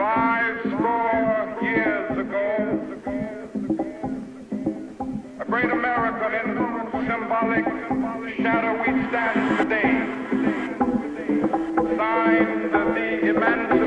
five score years ago, a great American in symbolic shadow we stand today, signed the emancipation.